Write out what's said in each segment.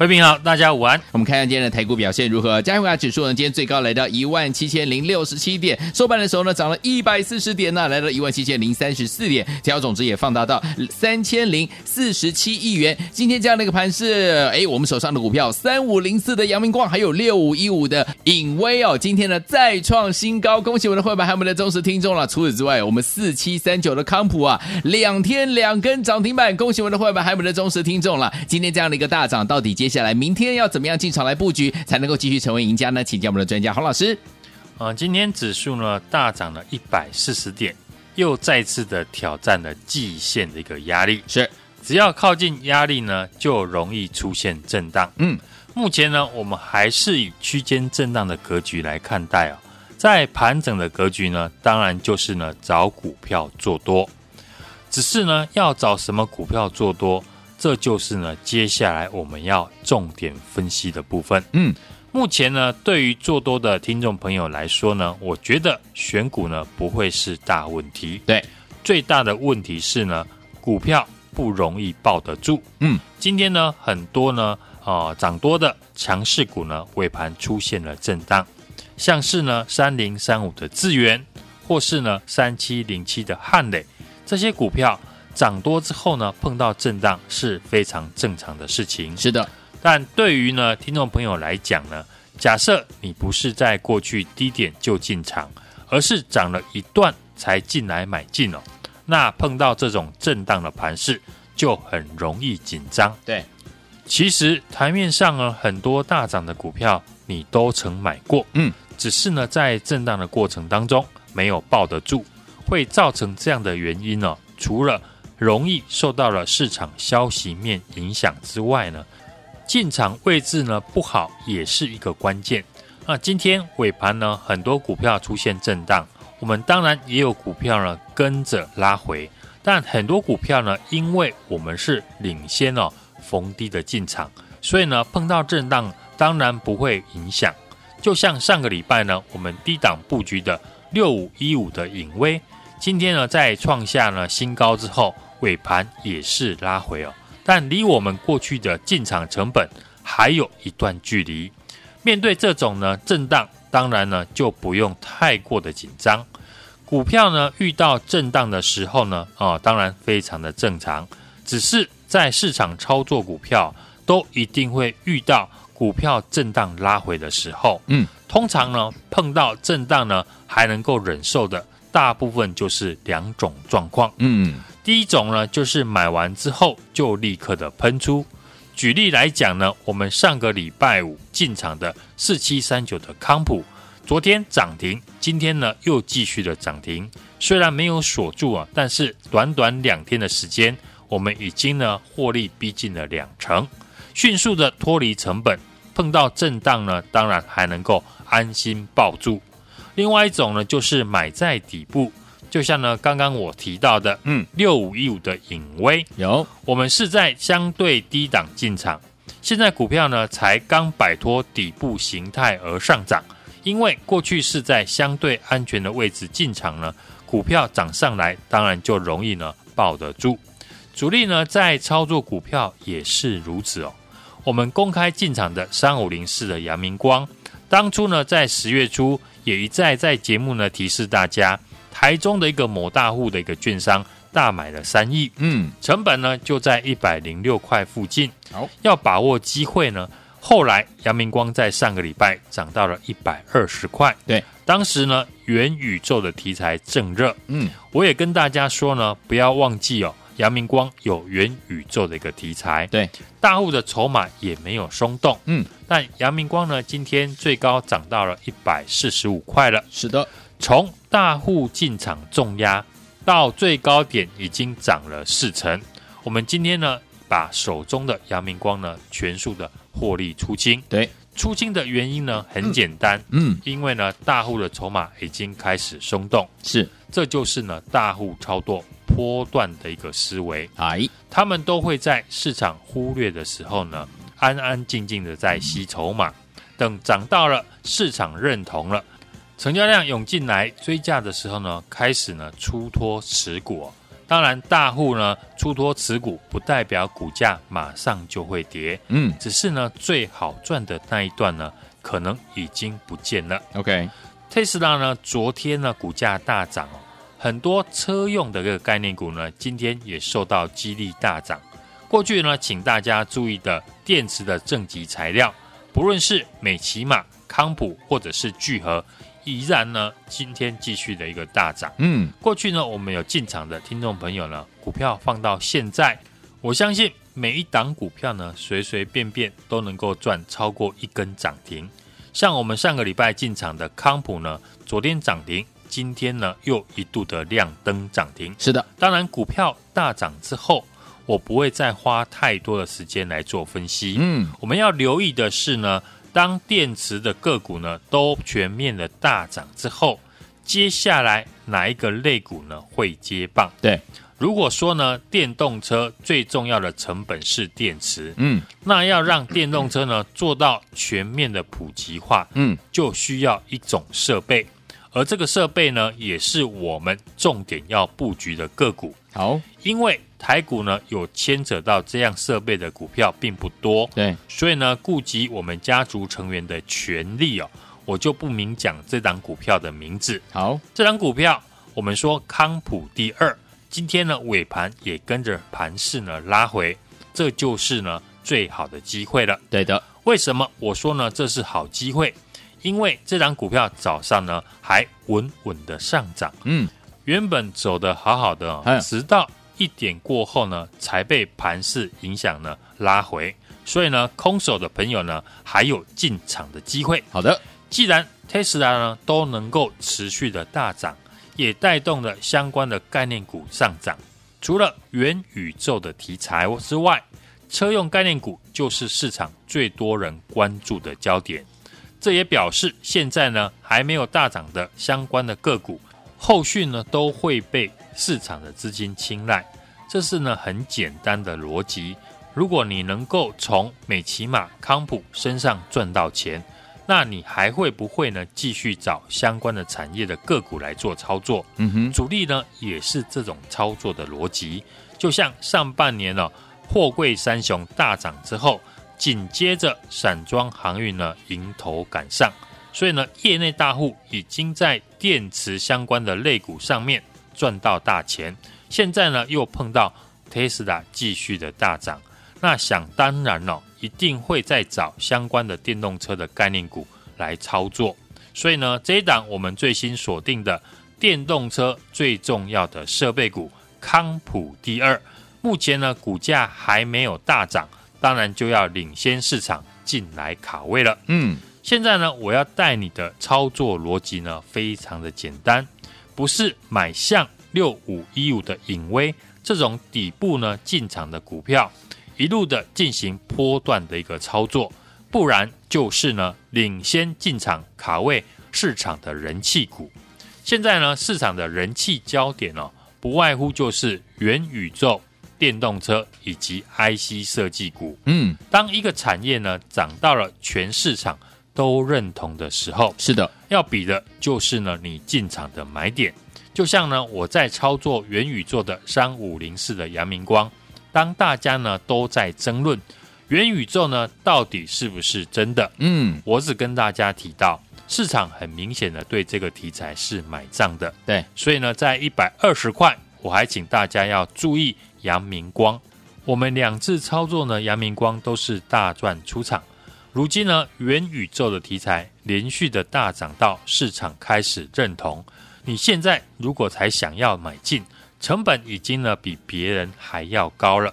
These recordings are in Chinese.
费平好，大家午安。我们看看今天的台股表现如何？加权指数呢，今天最高来到一万七千零六十七点，收盘的时候呢涨了一百四十点呢，来到一万七千零三十四点，成交总值也放大到三千零四十七亿元。今天这样的一个盘势，哎，我们手上的股票。三五零四的阳明光，还有六五一五的颖崴哦，今天呢再创新高，恭喜我们的会员，还有我们的忠实听众了。除此之外，我们四七三九的康普啊，两天两根涨停板，恭喜我们的会员，还有我们的忠实听众了。今天这样的一个大涨，到底接下来明天要怎么样进场来布局，才能够继续成为赢家呢？请教我们的专家洪老师。啊，今天指数呢大涨了一百四十点，又再次的挑战了季线的一个压力，是。只要靠近压力呢，就容易出现震荡。嗯，目前呢，我们还是以区间震荡的格局来看待哦。在盘整的格局呢，当然就是呢找股票做多。只是呢，要找什么股票做多，这就是呢接下来我们要重点分析的部分。嗯，目前呢，对于做多的听众朋友来说呢，我觉得选股呢不会是大问题。对，最大的问题是呢股票。不容易抱得住。嗯，今天呢，很多呢，啊、呃，涨多的强势股呢，尾盘出现了震荡，像是呢，三零三五的智源，或是呢，三七零七的汉磊，这些股票涨多之后呢，碰到震荡是非常正常的事情。是的，但对于呢，听众朋友来讲呢，假设你不是在过去低点就进场，而是涨了一段才进来买进哦。那碰到这种震荡的盘势，就很容易紧张。对，其实台面上呢，很多大涨的股票你都曾买过，嗯，只是呢，在震荡的过程当中没有抱得住，会造成这样的原因呢。除了容易受到了市场消息面影响之外呢，进场位置呢不好也是一个关键。那今天尾盘呢，很多股票出现震荡。我们当然也有股票呢跟着拉回，但很多股票呢，因为我们是领先哦逢低的进场，所以呢碰到震荡当然不会影响。就像上个礼拜呢，我们低档布局的六五一五的影威，今天呢在创下呢新高之后，尾盘也是拉回哦，但离我们过去的进场成本还有一段距离。面对这种呢震荡。当然呢，就不用太过的紧张。股票呢遇到震荡的时候呢，啊、哦，当然非常的正常。只是在市场操作股票，都一定会遇到股票震荡拉回的时候。嗯，通常呢碰到震荡呢还能够忍受的，大部分就是两种状况。嗯，第一种呢就是买完之后就立刻的喷出。举例来讲呢，我们上个礼拜五进场的四七三九的康普，昨天涨停，今天呢又继续的涨停。虽然没有锁住啊，但是短短两天的时间，我们已经呢获利逼近了两成，迅速的脱离成本。碰到震荡呢，当然还能够安心抱住。另外一种呢，就是买在底部。就像呢，刚刚我提到的，嗯，六五一五的影威有，我们是在相对低档进场，现在股票呢才刚摆脱底部形态而上涨，因为过去是在相对安全的位置进场呢，股票涨上来，当然就容易呢抱得住。主力呢在操作股票也是如此哦。我们公开进场的三五零四的阳明光，当初呢在十月初也一再在节目呢提示大家。台中的一个某大户的一个券商大买了三亿，嗯，成本呢就在一百零六块附近。好，要把握机会呢。后来阳明光在上个礼拜涨到了一百二十块，对，当时呢元宇宙的题材正热，嗯，我也跟大家说呢，不要忘记哦，阳明光有元宇宙的一个题材，对，大户的筹码也没有松动，嗯，但阳明光呢今天最高涨到了一百四十五块了，是的，从大户进场重压，到最高点已经涨了四成。我们今天呢，把手中的阳明光呢全数的获利出清。对，出清的原因呢很简单，嗯，因为呢大户的筹码已经开始松动，是，这就是呢大户操作波段的一个思维。哎，他们都会在市场忽略的时候呢，安安静静的在吸筹码，等涨到了市场认同了。成交量涌进来追价的时候呢，开始呢出脱持股哦。当然，大户呢出脱持股，不代表股价马上就会跌。嗯，只是呢最好赚的那一段呢，可能已经不见了。OK，特斯拉呢昨天呢股价大涨哦，很多车用的这个概念股呢，今天也受到激励大涨。过去呢，请大家注意的电池的正极材料，不论是美骑马、康普或者是聚合。依然呢，今天继续的一个大涨。嗯，过去呢，我们有进场的听众朋友呢，股票放到现在，我相信每一档股票呢，随随便便都能够赚超过一根涨停。像我们上个礼拜进场的康普呢，昨天涨停，今天呢又一度的亮灯涨停。是的，当然股票大涨之后，我不会再花太多的时间来做分析。嗯，我们要留意的是呢。当电池的个股呢都全面的大涨之后，接下来哪一个类股呢会接棒？对，如果说呢电动车最重要的成本是电池，嗯，那要让电动车呢做到全面的普及化，嗯，就需要一种设备，而这个设备呢也是我们重点要布局的个股。好，因为台股呢有牵扯到这样设备的股票并不多，对，所以呢顾及我们家族成员的权利哦，我就不明讲这档股票的名字。好，这档股票我们说康普第二，今天呢尾盘也跟着盘势呢拉回，这就是呢最好的机会了。对的，为什么我说呢这是好机会？因为这档股票早上呢还稳稳的上涨，嗯。原本走的好好的哦，直到一点过后呢，才被盘势影响呢拉回。所以呢，空手的朋友呢还有进场的机会。好的，既然 Tesla 呢都能够持续的大涨，也带动了相关的概念股上涨。除了元宇宙的题材之外，车用概念股就是市场最多人关注的焦点。这也表示现在呢还没有大涨的相关的个股。后续呢都会被市场的资金青睐，这是呢很简单的逻辑。如果你能够从美琪玛、康普身上赚到钱，那你还会不会呢继续找相关的产业的个股来做操作？嗯哼，主力呢也是这种操作的逻辑。就像上半年呢，货柜三雄大涨之后，紧接着散装航运呢迎头赶上。所以呢，业内大户已经在电池相关的类股上面赚到大钱，现在呢又碰到 Tesla 继续的大涨，那想当然了，一定会再找相关的电动车的概念股来操作。所以呢，这一档我们最新锁定的电动车最重要的设备股康普第二，目前呢股价还没有大涨，当然就要领先市场进来卡位了。嗯。现在呢，我要带你的操作逻辑呢，非常的简单，不是买像六五一五的影威这种底部呢进场的股票，一路的进行波段的一个操作，不然就是呢领先进场卡位市场的人气股。现在呢，市场的人气焦点哦，不外乎就是元宇宙、电动车以及 IC 设计股。嗯，当一个产业呢涨到了全市场。都认同的时候，是的，要比的就是呢，你进场的买点。就像呢，我在操作元宇宙的三五零四的阳明光，当大家呢都在争论元宇宙呢到底是不是真的，嗯，我只跟大家提到，市场很明显的对这个题材是买账的，对，所以呢，在一百二十块，我还请大家要注意阳明光。我们两次操作呢，阳明光都是大赚出场。如今呢，元宇宙的题材连续的大涨到市场开始认同。你现在如果才想要买进，成本已经呢比别人还要高了。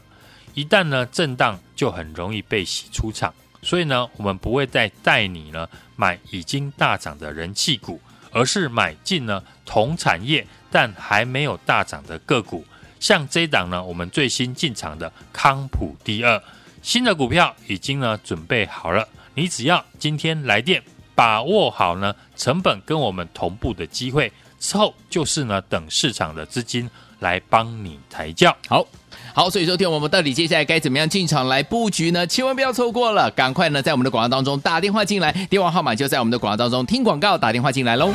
一旦呢震荡，就很容易被洗出场。所以呢，我们不会再带你呢买已经大涨的人气股，而是买进呢同产业但还没有大涨的个股。像这一档呢，我们最新进场的康普第二新的股票已经呢准备好了，你只要今天来电，把握好呢成本跟我们同步的机会，之后就是呢等市场的资金来帮你抬轿。好。好，所以说听我们到底接下来该怎么样进场来布局呢？千万不要错过了，赶快呢在我们的广告当中打电话进来，电话号码就在我们的广告当中，听广告打电话进来喽。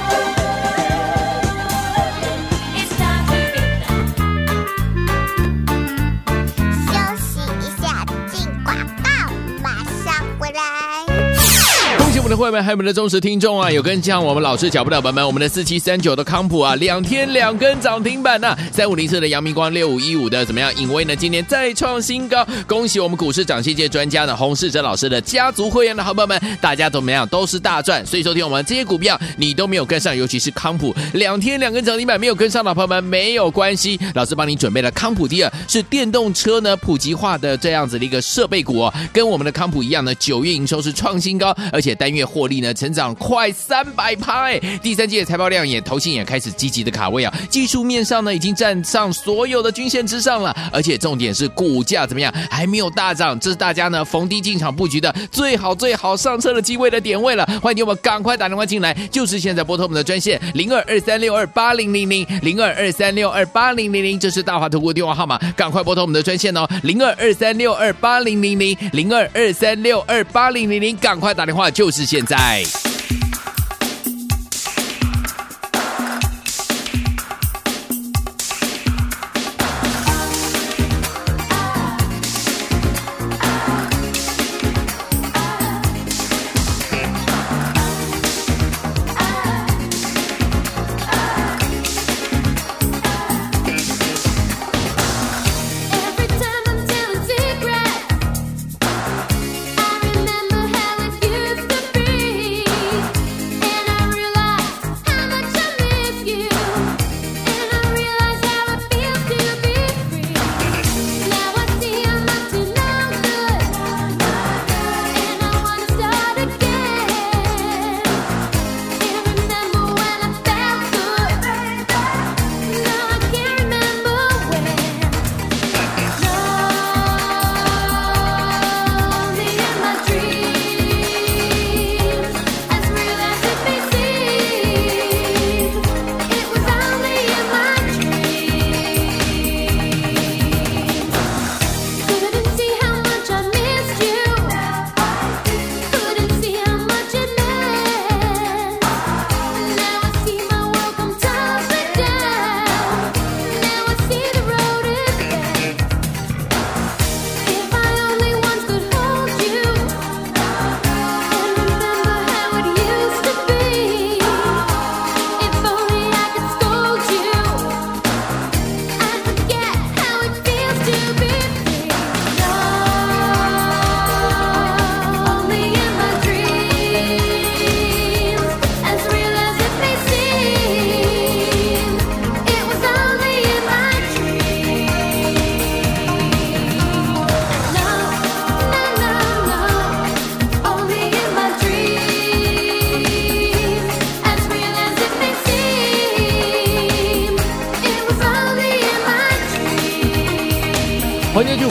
会员还有我们的忠实听众啊，有跟上我们老师脚步的朋友们，我们的四七三九的康普啊，两天两根涨停板呐、啊，三五零四的阳明光，六五一五的怎么样？颖威呢？今年再创新高，恭喜我们股市涨先机专家的洪世哲老师的家族会员的好朋友们，大家怎么样？都是大赚。所以说听我们这些股票你都没有跟上，尤其是康普两天两根涨停板没有跟上的朋友们没有关系，老师帮你准备了康普第二，是电动车呢普及化的这样子的一个设备股哦，跟我们的康普一样呢，九月营收是创新高，而且单月。获利呢，成长快三百趴哎！第三季的财报亮眼，投信也开始积极的卡位啊。技术面上呢，已经站上所有的均线之上了，而且重点是股价怎么样，还没有大涨，这是大家呢逢低进场布局的最好最好上车的机会的点位了。欢迎你们赶快打电话进来，就是现在拨通我们的专线零二二三六二八零零零零二二三六二八零零零，这是大华投顾电话号码，赶快拨通我们的专线哦，零二二三六二八零零零零二二三六二八零零零，赶快打电话，就是现在。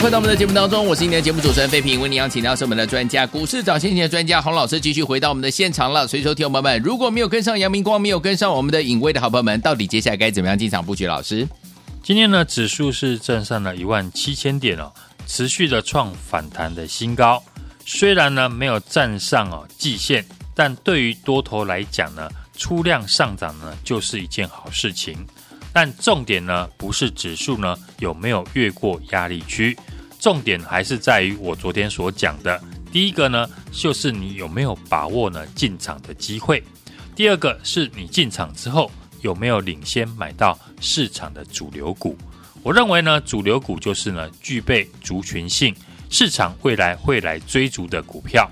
回到我们的节目当中，我是你的节目主持人费平，为你邀请到是我们的专家，股市找先机的专家洪老师，继续回到我们的现场了。所以说，听朋友们，如果没有跟上阳明光，没有跟上我们的颖威的好朋友们，到底接下来该怎么样进场布局？老师，今天呢，指数是站上了一万七千点哦，持续的创反弹的新高。虽然呢没有站上哦季线，但对于多头来讲呢，出量上涨呢就是一件好事情。但重点呢，不是指数呢有没有越过压力区，重点还是在于我昨天所讲的，第一个呢，就是你有没有把握呢进场的机会，第二个是你进场之后有没有领先买到市场的主流股。我认为呢，主流股就是呢具备族群性，市场未来会来追逐的股票。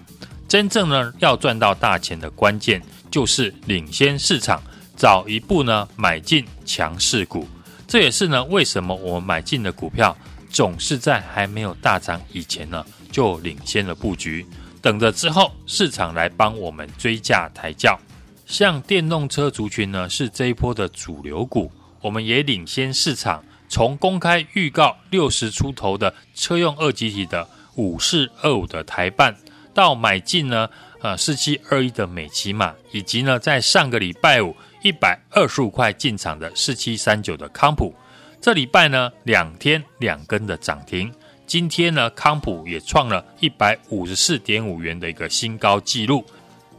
真正呢要赚到大钱的关键，就是领先市场。早一步呢，买进强势股，这也是呢为什么我买进的股票总是在还没有大涨以前呢就领先了布局，等着之后市场来帮我们追价抬轿。像电动车族群呢，是这一波的主流股，我们也领先市场。从公开预告六十出头的车用二级体的五四二五的台半，到买进呢，呃四七二一的美琪玛，以及呢在上个礼拜五一百二十五块进场的四七三九的康普，这礼拜呢两天两根的涨停，今天呢康普也创了一百五十四点五元的一个新高纪录，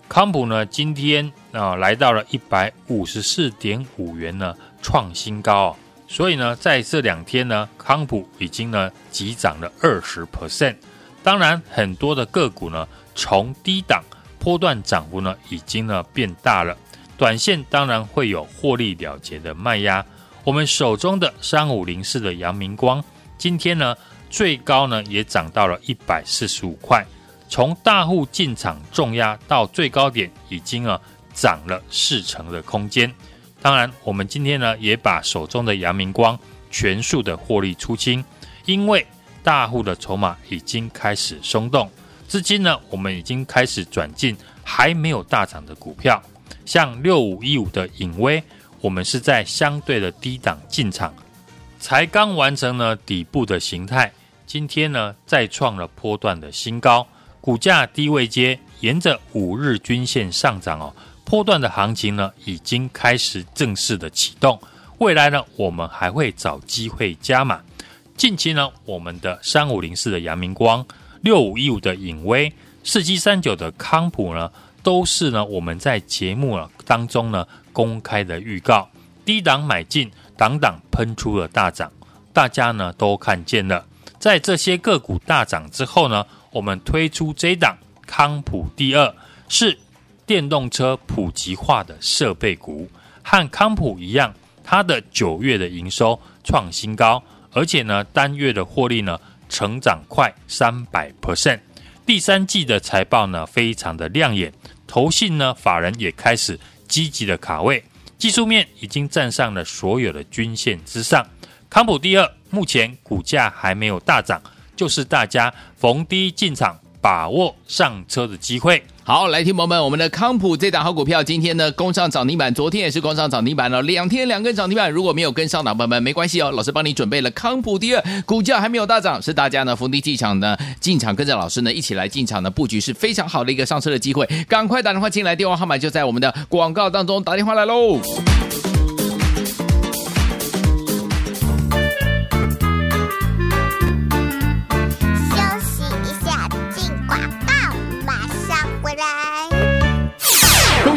康普呢今天啊、来到了一百五十四点五元呢创新高哦。所以呢，在这两天呢，康普已经呢急涨了二十 percent。当然，很多的个股呢，从低档波段涨幅呢，已经呢变大了。短线当然会有获利了结的卖压。我们手中的三五零四的阳明光，今天呢最高呢也涨到了一百四十五块。从大户进场重压到最高点，已经啊涨了四成的空间。当然，我们今天呢也把手中的阳明光全数的获利出清，因为大户的筹码已经开始松动，资金呢我们已经开始转进还没有大涨的股票，像六五一五的影威，我们是在相对的低档进场，才刚完成了底部的形态，今天呢再创了波段的新高，股价低位接，沿着五日均线上涨哦。波段的行情呢，已经开始正式的启动。未来呢，我们还会找机会加码。近期呢，我们的三五零四的阳明光、六五一五的影威、四七三九的康普呢，都是呢我们在节目啊当中呢公开的预告。低档买进，档档喷出了大涨，大家呢都看见了。在这些个股大涨之后呢，我们推出这档康普第二是。电动车普及化的设备股和康普一样，它的九月的营收创新高，而且呢单月的获利呢成长快三百 percent，第三季的财报呢非常的亮眼，投信呢法人也开始积极的卡位，技术面已经站上了所有的均线之上。康普第二目前股价还没有大涨，就是大家逢低进场，把握上车的机会。好，来听朋友们，我们的康普这档好股票，今天呢攻上涨停板，昨天也是攻上涨停板了，两天两根涨停板。如果没有跟上的朋友们，没关系哦，老师帮你准备了康普第二，股价还没有大涨，是大家呢逢低进场呢进场，跟着老师呢一起来进场的布局是非常好的一个上车的机会。赶快打电话进来，电话号码就在我们的广告当中，打电话来喽。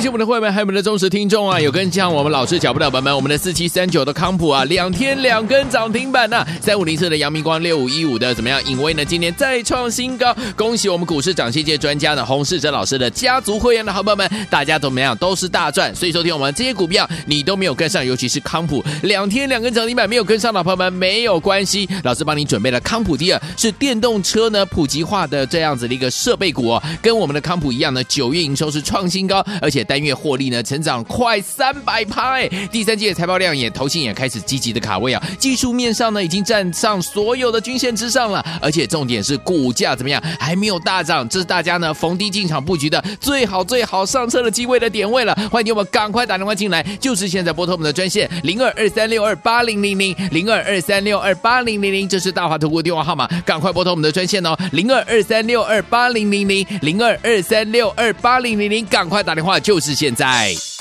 我们的会员还有我们的忠实听众啊，有跟上我们老师脚步的朋友们，我们的四七三九的康普啊，两天两根涨停板呐、啊，三五零四的阳明光，六五一五的怎么样？颖崴呢？今天再创新高，恭喜我们股市涨先机专家的洪世哲老师的家族会员的好朋友们，大家怎么样？都是大赚。所以说听我们这些股票你都没有跟上，尤其是康普两天两根涨停板没有跟上的朋友们没有关系，老师帮你准备了康普第二，是电动车呢普及化的这样子的一个设备股哦，跟我们的康普一样呢，九月营收是创新高，而且单月获利呢，成长快三百趴哎！第三季的财报亮眼，投信也开始积极的卡位啊。技术面上呢，已经站上所有的均线之上了，而且重点是股价怎么样，还没有大涨，这是大家呢逢低进场布局的最好最好上车的机会的点位了。欢迎我们赶快打电话进来，就是现在拨通我们的专线零二二三六二八零零零零二二三六二八零零零，这是大华投顾电话号码，赶快拨通我们的专线哦，零二二三六二八零零零零二二三六二八零零零，赶快打电话，就是是现在。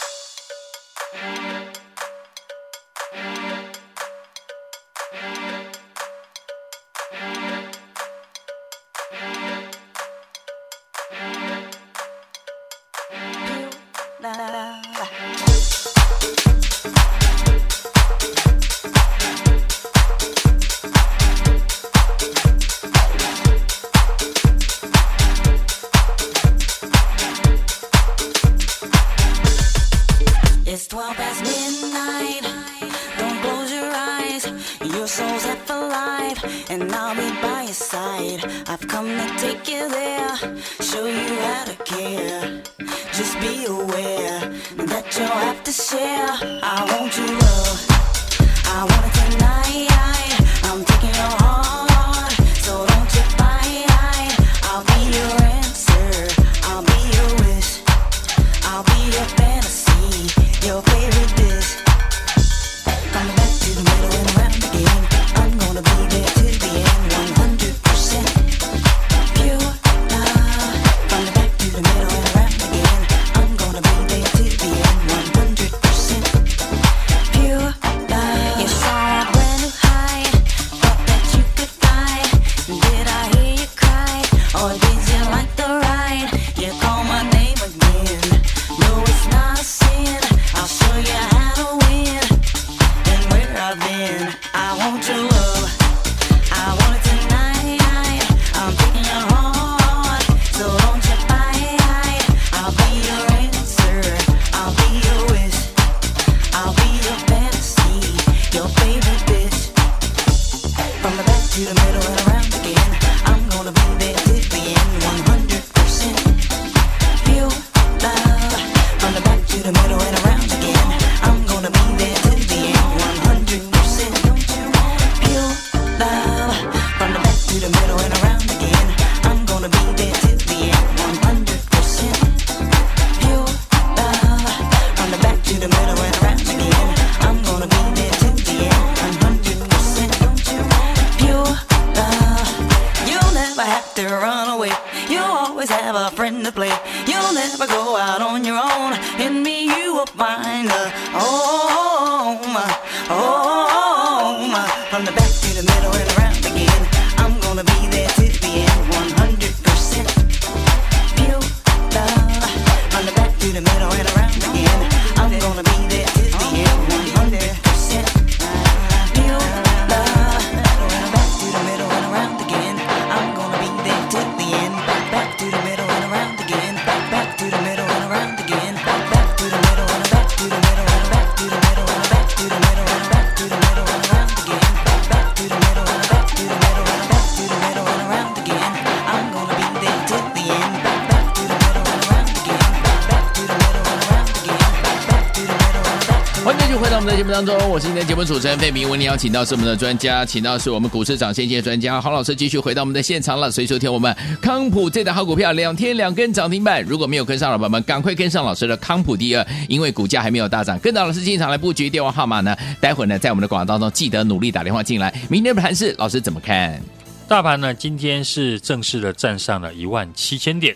我是今天节目主持人费明。为您邀请到是我们的专家，请到是我们股市长先机专家黄老师，继续回到我们的现场了。所以收听我们康普这档好股票，两天两根涨停板。如果没有跟上老朋友们，赶快跟上老师的康普第二，因为股价还没有大涨。跟到老师进场来布局，电话号码呢？待会呢，在我们的广告当中记得努力打电话进来。明天的盘势，老师怎么看？大盘呢？今天是正式的站上了一万七千点，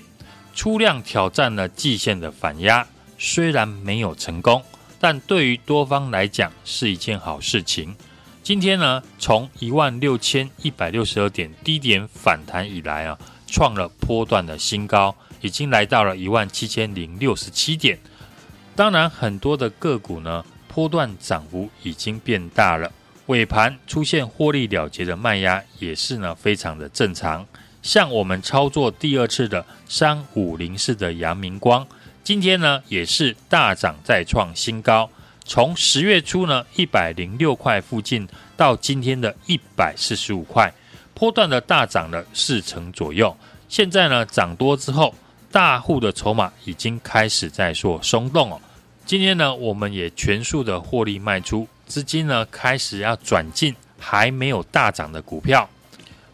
出量挑战了季线的反压，虽然没有成功。但对于多方来讲是一件好事情。今天呢，从一万六千一百六十二点低点反弹以来啊，创了波段的新高，已经来到了一万七千零六十七点。当然，很多的个股呢，波段涨幅已经变大了，尾盘出现获利了结的卖压也是呢非常的正常。像我们操作第二次的三五零四的阳明光。今天呢，也是大涨再创新高，从十月初呢一百零六块附近到今天的一百四十五块，波段的大涨了四成左右。现在呢涨多之后，大户的筹码已经开始在做松动哦。今天呢，我们也全数的获利卖出，资金呢开始要转进还没有大涨的股票，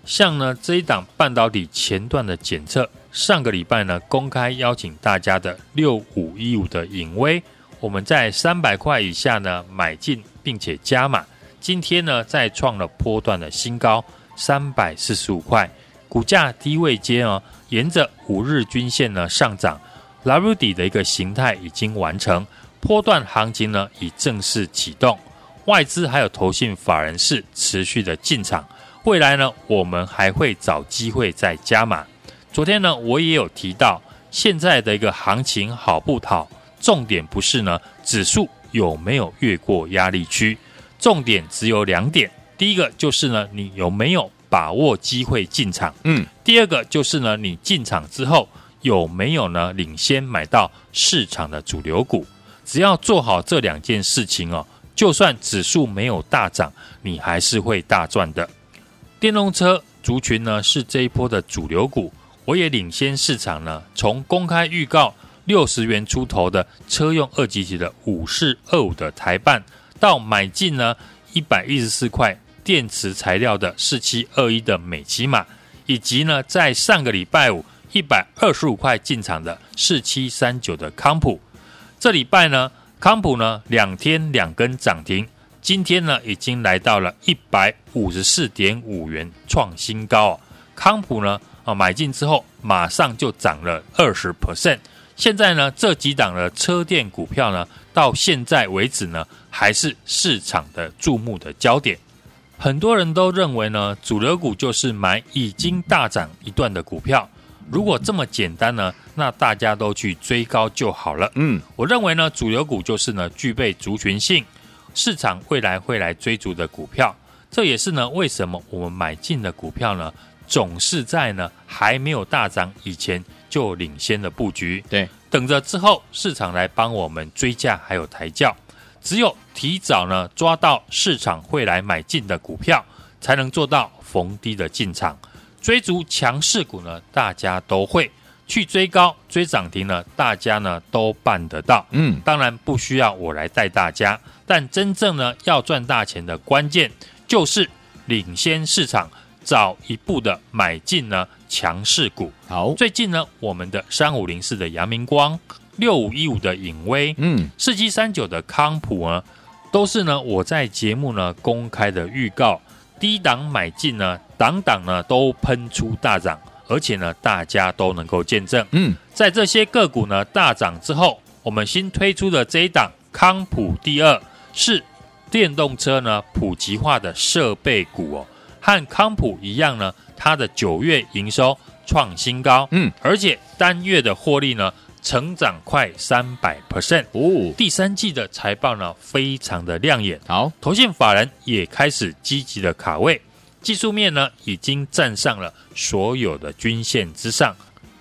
像呢这一档半导体前段的检测。上个礼拜呢，公开邀请大家的六五一五的颖崴，我们在三百块以下呢买进，并且加码。今天呢，再创了波段的新高，三百四十五块，股价低位接哦，沿着五日均线呢上涨，拉入底的一个形态已经完成，波段行情呢已正式启动，外资还有投信法人是持续的进场，未来呢，我们还会找机会再加码。昨天呢，我也有提到，现在的一个行情好不好，重点不是呢指数有没有越过压力区，重点只有两点，第一个就是呢你有没有把握机会进场，嗯，第二个就是呢你进场之后有没有呢领先买到市场的主流股，只要做好这两件事情哦，就算指数没有大涨，你还是会大赚的。电动车族群呢是这一波的主流股。我也领先市场呢，从公开预告六十元出头的车用二级体的五四二五的台半，到买进呢一百一十四块电池材料的四七二一的美琪玛，以及呢在上个礼拜五一百二十五块进场的四七三九的康普。这礼拜呢康普呢两天两根涨停，今天呢已经来到了一百五十四点五元创新高哦，康普呢。啊，买进之后马上就涨了二十 percent。现在呢，这几档的车电股票呢，到现在为止呢，还是市场的注目的焦点。很多人都认为呢，主流股就是买已经大涨一段的股票。如果这么简单呢，那大家都去追高就好了。嗯，我认为呢，主流股就是呢，具备族群性，市场未来会来追逐的股票。这也是呢，为什么我们买进的股票呢，总是在呢还没有大涨以前就领先的布局。对，等着之后市场来帮我们追价还有抬轿。只有提早呢抓到市场会来买进的股票，才能做到逢低的进场。追逐强势股呢，大家都会去追高追涨停呢，大家呢都办得到。嗯，当然不需要我来带大家，但真正呢要赚大钱的关键。就是领先市场，早一步的买进呢强势股。好，最近呢，我们的三五零四的阳明光、六五一五的影威、嗯，四七三九的康普呢，都是呢我在节目呢公开的预告，低档买进呢，档档呢都喷出大涨，而且呢大家都能够见证。嗯，在这些个股呢大涨之后，我们新推出的这一档康普第二是。电动车呢普及化的设备股哦，和康普一样呢，它的九月营收创新高，嗯，而且单月的获利呢成长快三百 percent 哦，第三季的财报呢非常的亮眼，好，投信法人也开始积极的卡位，技术面呢已经站上了所有的均线之上，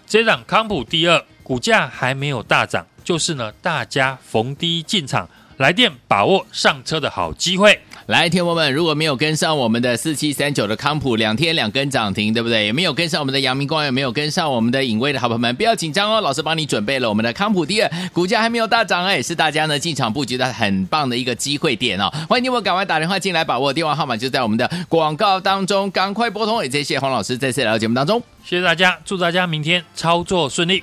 这档康普第二股价还没有大涨，就是呢大家逢低进场。来电把握上车的好机会，来，听友们，如果没有跟上我们的四七三九的康普两天两根涨停，对不对？也没有跟上我们的阳明光，也没有跟上我们的颖威的好朋友们，不要紧张哦，老师帮你准备了我们的康普第二，股价还没有大涨，哎，是大家呢进场布局的很棒的一个机会点哦。欢迎你们赶快打电话进来把握，电话号码就在我们的广告当中，赶快拨通。也谢谢黄老师再次来到节目当中，谢谢大家，祝大家明天操作顺利。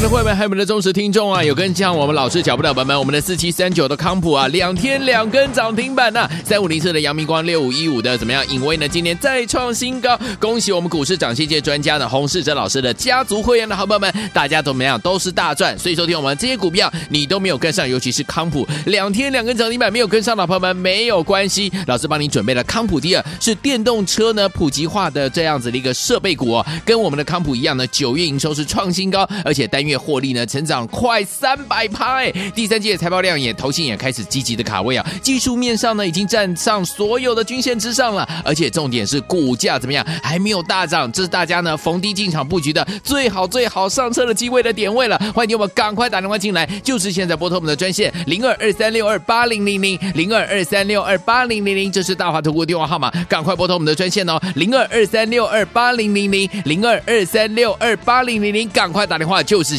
们的会员还有我们的忠实听众啊，有跟上我们老师脚步的朋友们，我们的四七三九的康普啊，两天两根涨停板呐、啊，三五零四的阳明光，六五一五的怎么样？颖威呢？今年再创新高，恭喜我们股市涨先界专家的洪世哲老师的家族会员的好朋友们，大家怎么样？都是大赚。所以，收听我们这些股票，你都没有跟上，尤其是康普两天两根涨停板没有跟上的朋友们，没有关系，老师帮你准备了康普第二，是电动车呢普及化的这样子的一个设备股哦，跟我们的康普一样呢，九月营收是创新高，而且单月月获利呢，成长快三百趴！第三季的财报亮眼，投信也开始积极的卡位啊。技术面上呢，已经站上所有的均线之上了，而且重点是股价怎么样，还没有大涨，这是大家呢逢低进场布局的最好最好上车的机会的点位了。欢迎你们赶快打电话进来，就是现在拨通我们的专线零二二三六二八零零零零二二三六二八零零零，这是大华投顾电话号码，赶快拨通我们的专线哦，零二二三六二八零零零零二二三六二八零零零，赶快打电话，就是